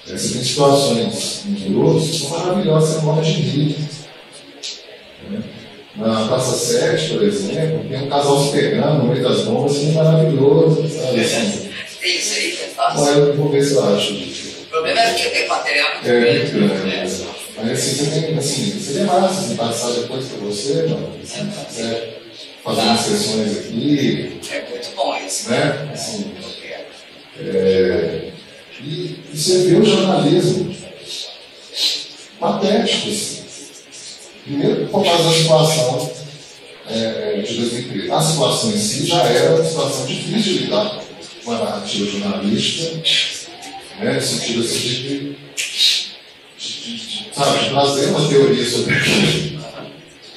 Essas situações em grupos são maravilhosas, você morre de rir. Né? Na Praça 7, por exemplo, tem um casal se pegando no meio das bombas, assim, maravilhoso, sabe? Assim, Tem isso aí que é fácil. Olha, eu vou ver se eu acho. O problema é que tem material muito É, grande. grande. né? Mas assim, você tem, assim, seria massa assim, passar depois para você, mano. Se quiser fazer umas sessões aqui, É muito bom isso. né? Assim, é, e, e você vê o jornalismo patético, assim. Primeiro, por causa da situação é, de 2013. A situação em si já era uma situação difícil de lidar com a narrativa jornalística, né, no sentido assim, de, de, de, sabe, de trazer uma teoria sobre aquilo.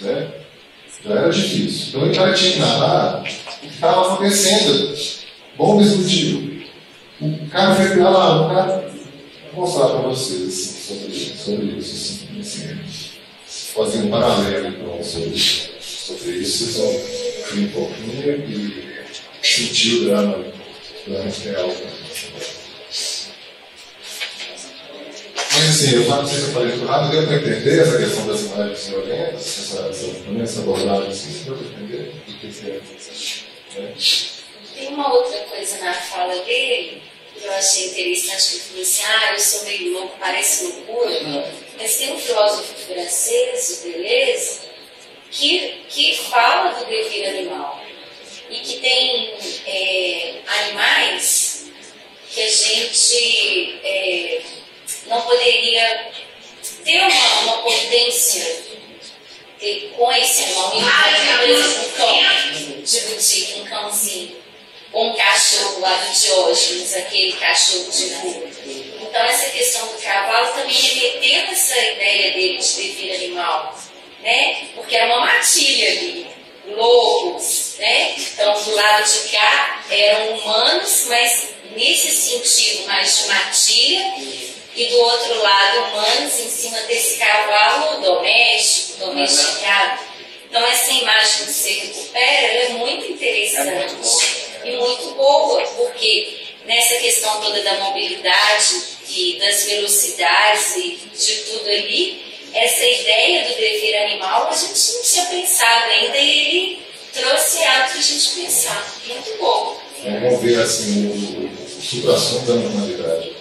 Né? Já era difícil. Então o cara tinha que narrar o que estava acontecendo. Bomba explodiu. O cara foi pra lá, o cara. Vou mostrar para vocês assim, sobre, sobre isso. Assim, assim, fazer um paralelo então, sobre, sobre isso, rir um pouquinho e sentir o drama, o drama real. Mas assim, eu não sei se eu falei tudo nada, deu para entender essa questão das imagens violentas, essa, essa, essa abordagem assim, deu para entender o que que é. né? Tem uma outra coisa na fala dele que eu achei interessante, que ele falou assim, ah, eu sou meio louco, parece loucura, mas tem um filósofo francês, o Deleuze, que, que fala do dever animal e que tem é, animais que a gente é, não poderia ter uma, uma potência ter, com esse por exemplo, um cão de boutique, um cãozinho ou um cachorro lá do Diógenes, aquele cachorro de rua. Então, essa questão do cavalo também remetendo essa ideia dele de dever animal, né? Porque era uma matilha ali, lobos, né? Então, do lado de cá eram humanos, mas nesse sentido mais de matilha, e do outro lado humanos em cima desse cavalo doméstico, domesticado. Então, essa imagem que você recupera é muito interessante e muito boa, porque nessa questão toda da mobilidade e das velocidades e de tudo ali, essa ideia do dever animal a gente não tinha pensado ainda e ele trouxe algo para a gente pensar. Muito bom. Vamos ver assim, o, o supra-sumo da normalidade.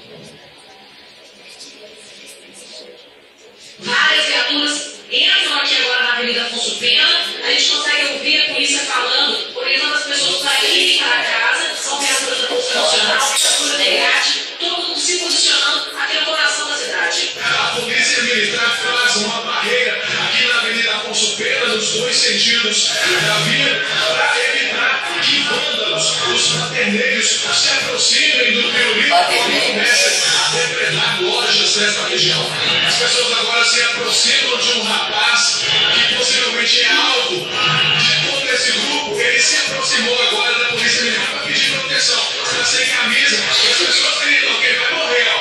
Várias viaturas entram aqui agora na Avenida Afonso Pena. A gente consegue ouvir a polícia falando, orientando as pessoas para irem para casa. São viaturas da Polícia Nacional, viatura DEAT, todo mundo se posicionando aqui no coração da cidade. A polícia militar faz uma barreira aqui na Avenida Afonso Pena, nos dois sentidos da via, para evitar que vândalos, os paterneiros, se aproximem do pirulito e comecem a depredar lojas dessa região. As pessoas agora se aproximam de um rapaz que possivelmente é alvo de todo esse grupo. Ele se aproximou agora da polícia militar para pedir proteção. Está sem camisa as pessoas gritam que ele vai morrer.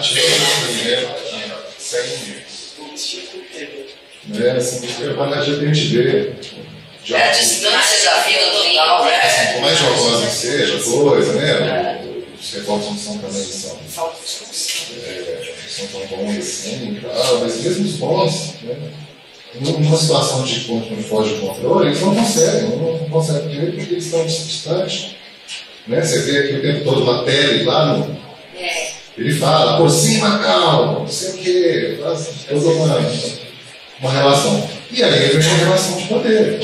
Né? Sem. Né? Assim, a gente vê. É a distância da vida total, né? Assim, por mais jocosa que seja, coisa, né? Os recortes não são também são, é, são tão bons assim e tal, mas mesmo os bons, né? numa situação de quando foge do controle, eles não conseguem, não, não conseguem direito porque eles estão distantes. Né? Você vê aqui o tempo todo uma pele lá no. É. Ele fala, por cima, calma, não sei o quê, toda uma, uma relação. E aí vem uma relação de poder.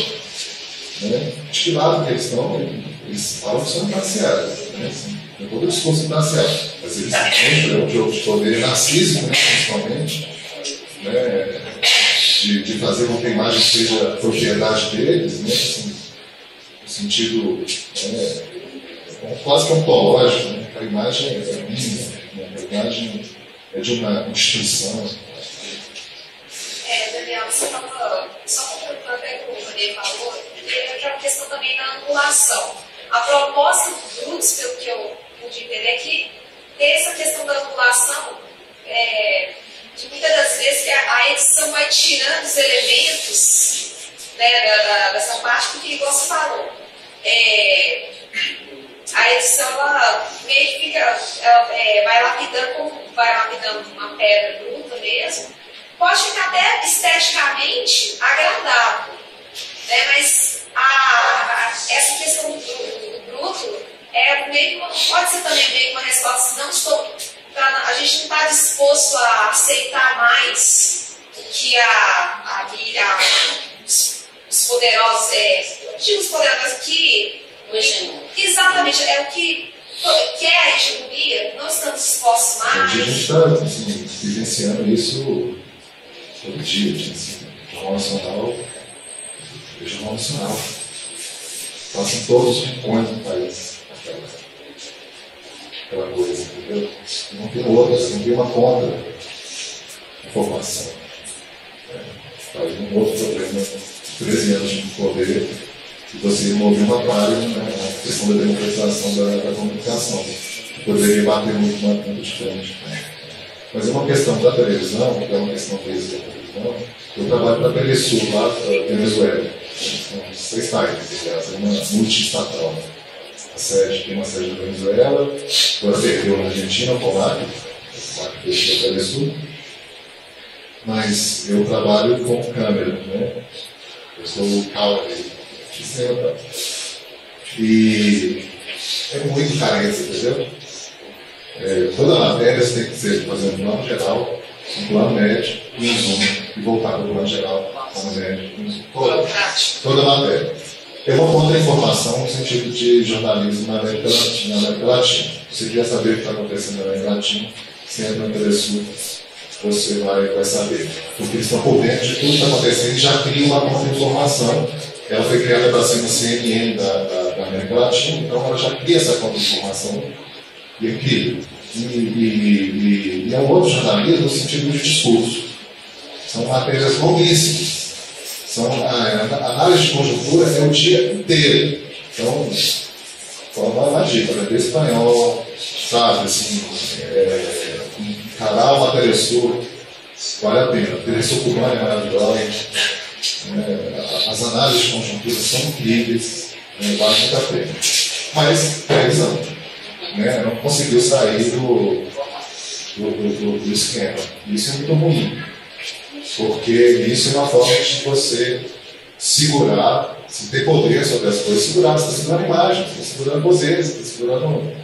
Né? De que lado que eles estão, eles falam que são imparciais. Né? Assim, tem todo o discurso imparcial. Mas eles entram o jogo de poder narcísico, né, principalmente. Né? De, de, fazer com que a imagem seja propriedade deles, né? Assim, no sentido é, quase que ontológico, né? a imagem é minha, né? a imagem é de uma instituição. É, Daniel, você estava só completando até o que o René falou, é uma questão também da angulação. A proposta do Brutus, pelo que eu pude entender, é que tem essa questão da angulação, é, de muitas das vezes a, edição vai tirando os elementos né, da, da, dessa parte, porque, igual você falou, é, a edição ela meio que fica, ela, é, vai lapidando como vai lapidando uma pedra bruta mesmo, pode ficar até esteticamente agradável, né? mas a, a, essa questão do, do, bruto é meio pode ser também meio uma resposta, não estou, pra, a gente não está disposto a aceitar mais o que a, a, os, os poderosos, é, os poderosos que Exatamente, é o que quer a hegemonia, não estamos dispostos mais. A gente está assim, vivenciando isso todo dia, assim, Nacional, Jornal Nacional. Passam todos os rincões do país aquela, aquela coisa, entendeu? Não tem outras, não tem uma contra informação. É, faz um outro problema, 13 anos de poder você mover uma palha né, na questão da democratização da, da comunicação. Poderia bater muito na ponta de frente. Mas é uma questão da televisão, que é uma questão desde da televisão, eu trabalho para a Telesul, lá da Venezuela. São seis sites, aliás, é uma multiestatal. A sede tem uma sede na Venezuela, agora perdeu na Argentina, o Polac, o fez da Telesul. Mas eu trabalho com câmera, né? Eu sou o Calvary e é muito carência, entendeu? É, toda matéria você tem que ser, fazer um plano geral, um plano médio, um resumo, e voltar para o plano geral, plano médio, um. Toda, toda matéria. É uma contra-informação no sentido de jornalismo na América Latina. Na América Latina. Você quer saber o que está acontecendo na América Latina, você entra no Telesul, você vai, vai saber. Porque eles estão por dentro de tudo que está acontecendo e já criam uma contra-informação ela foi criada para ser uma CNN da, da, da, América Latina, então ela já cria essa contra-informação e aquilo. E, e, e, e, é um outro jornalismo no sentido de discurso. São matérias longuíssimas. São, a, a análise de conjuntura é o dia inteiro. Então, forma uma dica, aprender espanhol, sabe, assim, é, encarar uma Telesul, vale a pena. Telesul cubana é maravilhosa é, as análises de conjuntura são incríveis, né, vale muito a pena. Mas, televisão, né, não conseguiu sair do, do, do, do esquema. Isso é muito ruim, porque isso é uma forma de você segurar, se ter poder sobre as coisas, segurar, você está segurando imagem, você está segurando poder, você está segurando.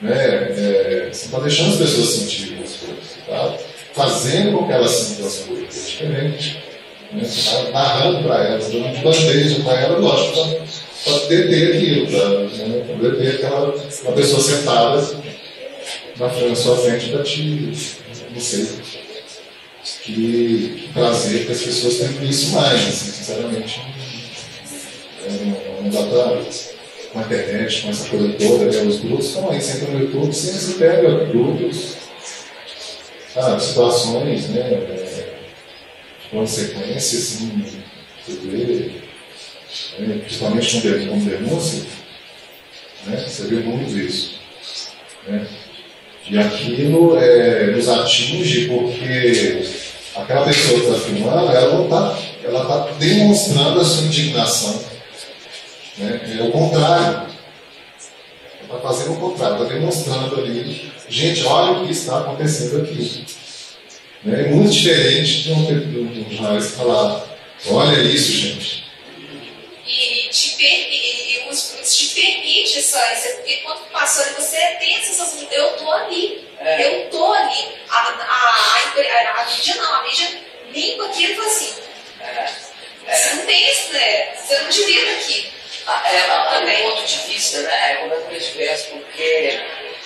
Né, é, você está deixando as pessoas sentirem as coisas, tá? fazendo com que elas sintam as coisas. É diferente né? Você está narrando para elas, dando de bandeja para elas, lógico, para deter aquilo, para né? deter aquela uma pessoa sentada na, frente, sua frente para te, não sei, que, prazer que as pessoas tenham isso mais, assim, sinceramente. É, não, dá para com a internet, com essa coisa toda, né? os grupos estão aí, você entra no YouTube, você, você pega grupos, ah, situações, né? Consequência, assim, você vê, né, principalmente com denúncia, né, você vê muito isso. Né? E aquilo é, nos atinge porque aquela pessoa que está filmando, ela está ela tá demonstrando a sua indignação. Né? É o contrário. Ela está fazendo o contrário, está demonstrando ali, gente, olha o que está acontecendo aqui. Né? É muito diferente de um, de um jornalista falar, olha isso, gente. E te, e, e os frutos te permite isso, porque quando passou ali, você tem essa sensação de eu estou ali. É. Eu estou ali. A, a, a, a, mídia não, a mídia limpa aquilo e fala assim. É. É. Você não tem isso, né? Você não estar aqui. Ah, é, um ponto de vista né, é completamente diverso, porque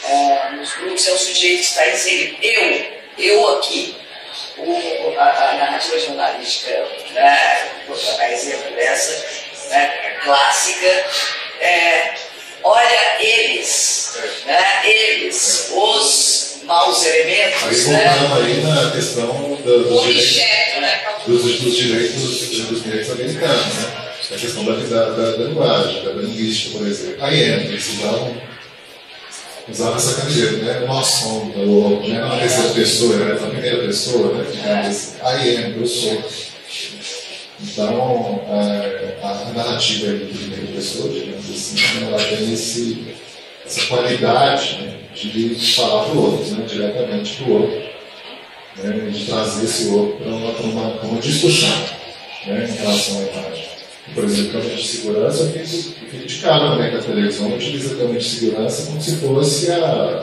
é, nos grupos é o sujeito que está inserido. Eu, eu aqui. O, a, a narrativa jornalística, né, a exemplo dessa, né, clássica, é, olha eles, né, eles, os maus elementos. Aí voltando né? aí na questão do, dos, direitos, né? dos, dos, direitos, dos direitos americanos, né? A questão da, da, da, linguagem, da, linguística, por exemplo. Aí é, eles usavam, usavam essa camiseta, né? Nós somos, não é terceira pessoa, é na primeira pessoa, né? I am, eu sou. Então, a, a narrativa de primeira pessoa, digamos assim, ela tem esse, essa qualidade né, de falar para o outro, né, diretamente para o outro, né, de trazer esse outro para uma, uma, uma, discussão né, em relação à imagem. Por exemplo, câmera de segurança, eu fico, de cara também que a televisão utiliza a câmera de segurança como se fosse a,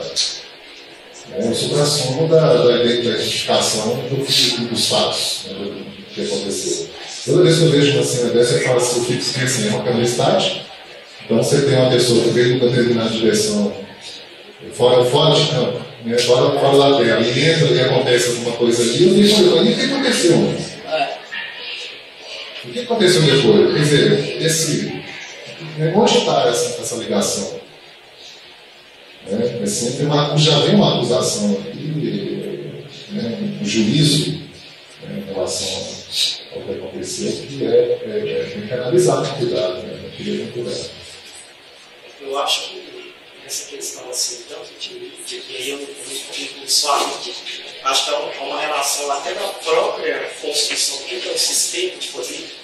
né, o supra-sumo da, da, identificação do, dos fatos né, do que aconteceu. Toda vez que eu vejo uma cena dessa, eu falo assim, eu fico assim, é uma câmera estática. Então você tem uma pessoa que veio numa determinada direção, fora, fora de campo, né, fora, fora da tela, e entra e acontece alguma coisa ali, eu fico olhando, o que aconteceu? O que aconteceu depois? Quer dizer, esse, onde está essa, essa ligação? É, é sempre uma, já vem uma acusação aqui, né, um juízo né, em relação ao que aconteceu, que é, é, é analisar com cuidado, né? Cuidado. Eu acho que essa questão assim, tanto de e comigo só a mídia, acho que é uma, é uma relação até da própria construção do que é o sistema de poder,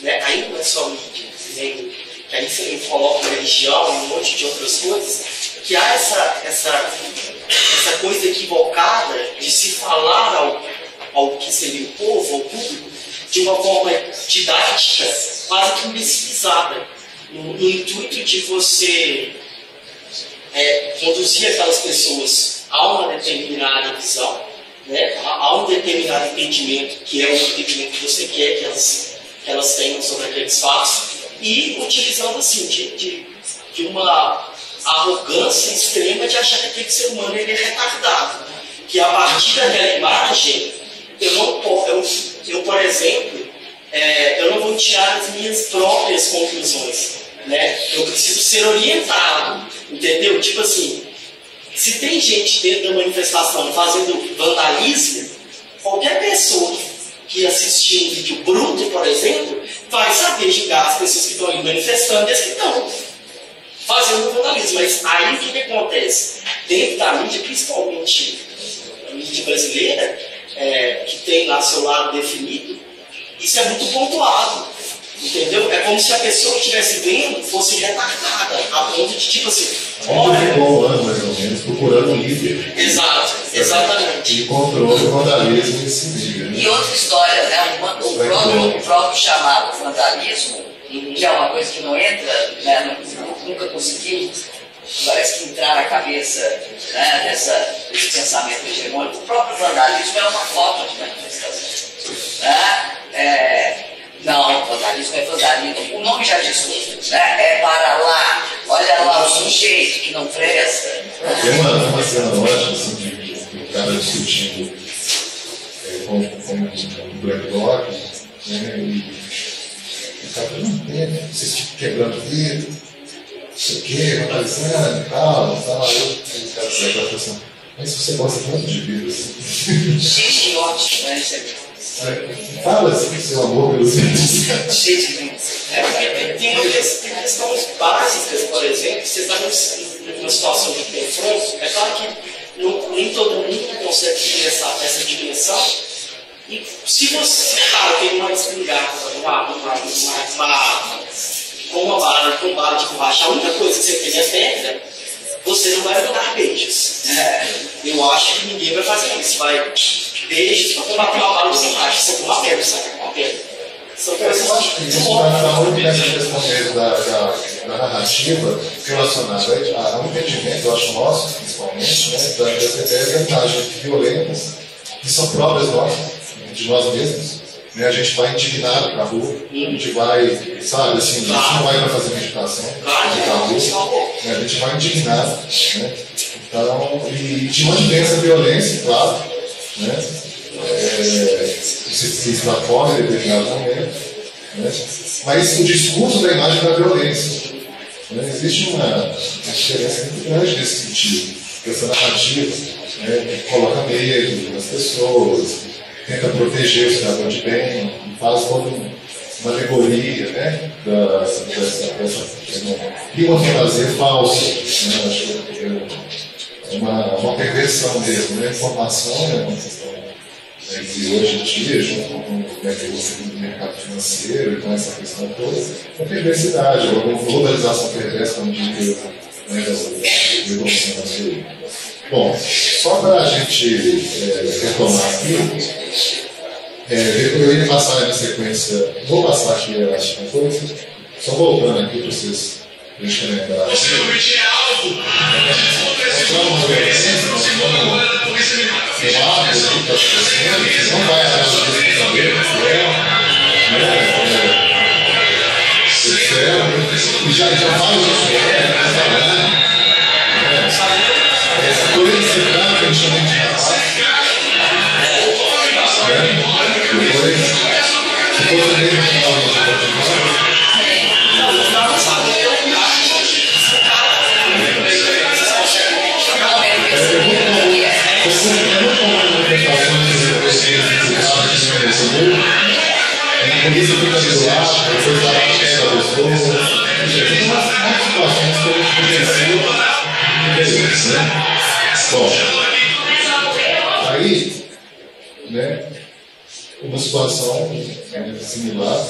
né? aí não é só mídia, nem, que aí você coloca religião e um monte de outras coisas, que há essa, essa, essa coisa equivocada de se falar ao, ao que seria o povo, ao público, de uma forma didática, quase que imbecilizada, no, no intuito de você é, conduzir aquelas pessoas a uma determinada visão, né, a, a, um determinado entendimento, que é o entendimento que você quer que elas, que elas tenham sobre aqueles fatos, e utilizando assim, de, de, de uma arrogância extrema de achar que aquele ser humano ele é retardado. Que a partir daquela imagem, eu não eu, eu por exemplo, é, eu não vou tirar as minhas próprias conclusões. Né? Eu preciso ser orientado, entendeu? Tipo assim, se tem gente dentro da manifestação fazendo vandalismo, qualquer pessoa que assistiu um vídeo bruto, por exemplo, vai saber julgar as pessoas que estão ali manifestando e as que estão fazendo vandalismo. Mas aí o que, que acontece? Dentro da mídia, principalmente a mídia brasileira, é, que tem lá seu lado definido, isso é muito pontuado. Entendeu? É como se a pessoa que estivesse vendo fosse retardada, a ponto de tipo assim. Olha, ficou um ano mais ou menos procurando um líder. Exato, exatamente. E encontrou o vandalismo nesse dia. Né? E outra história, né? O, o, próprio, o próprio chamado vandalismo, que é uma coisa que não entra, né? nunca conseguimos parece que entrar na cabeça né, dessa, desse pensamento hegemônico. O próprio vandalismo é uma forma de manifestação. Né? É, não, vandalismo é vandalismo. O nome já diz tudo. Né? É para lá. Olha lá o sujeito que não presta. Tem uma, uma cena ótima assim, de, um cara discutindo é, com, com um black bloc, né? E o cara não tem, vocês ficam quebrando vidro, não sei o quê, vandalizando e tal. Estava eu, o cara saiu da assim, mas você gosta tanto de vidro assim. De ótimo, né? Fala assim, seu amor pelos. É, tem, questões básicas, por exemplo, você está numa situação de confronto, é claro que não, nem todo mundo consegue ter essa, essa dimensão. E se você, cara, tem uma espingarda, uma, uma, uma, com uma bala, com bala de borracha, a única coisa que você tem é pedra, você não vai dar beijos. É, eu acho que ninguém vai fazer isso. Vai beijos para combater uma bala de borracha, você tem uma sabe? Uma pedra. São coisas acho que mesmo da, da, da narrativa relacionada a, ao entendimento, eu acho nosso, principalmente, né, da, de vantagens violentas, que são próprias nossas, de nós mesmos. Né, a gente vai indignado para a rua, a gente vai, sabe, assim, a gente não vai para fazer meditação, a rua, né, a gente vai indignado. Né, então, e de onde vem essa violência, claro, né, é, se, se extrapola em determinado momento, né? mas o discurso da imagem da violência. Né? Existe uma, diferença muito grande nesse sentido. Essa narrativa né, que coloca medo nas pessoas, tenta proteger o cidadão de bem, faz uma alegoria né, dessa, dessa, dessa, e uma fantasia falsa. Né? Acho que uma, uma perversão mesmo. Né? Informação é uma né, que hoje em dia, junto com o do mercado financeiro e com essa questão toda, a perversidade, ou a globalização perversa, como diria né, do Milton Santos. Bom, só para a gente é, retomar aqui, é, eu ia passar na sequência, vou passar aqui a coisa, só voltando aqui para vocês deixarem lembrar. Você não medir uma conferência, não vai é. E já, já fala o que está falando. É, essa de de mesmo que a gente continuar. A polícia fica lado, depois vai lá pega a pessoa. Tem umas situações que a gente conheceu né? Bom, aí, né, uma situação similar.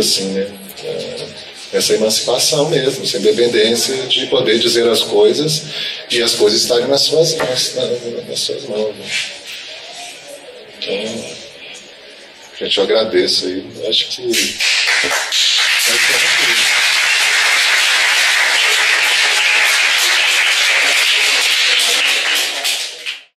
assim, né? É, essa emancipação mesmo, essa independência de poder dizer as coisas e as coisas estarem nas suas mãos. Né? Nas suas mãos né? Então, gente, eu agradeço aí. Acho que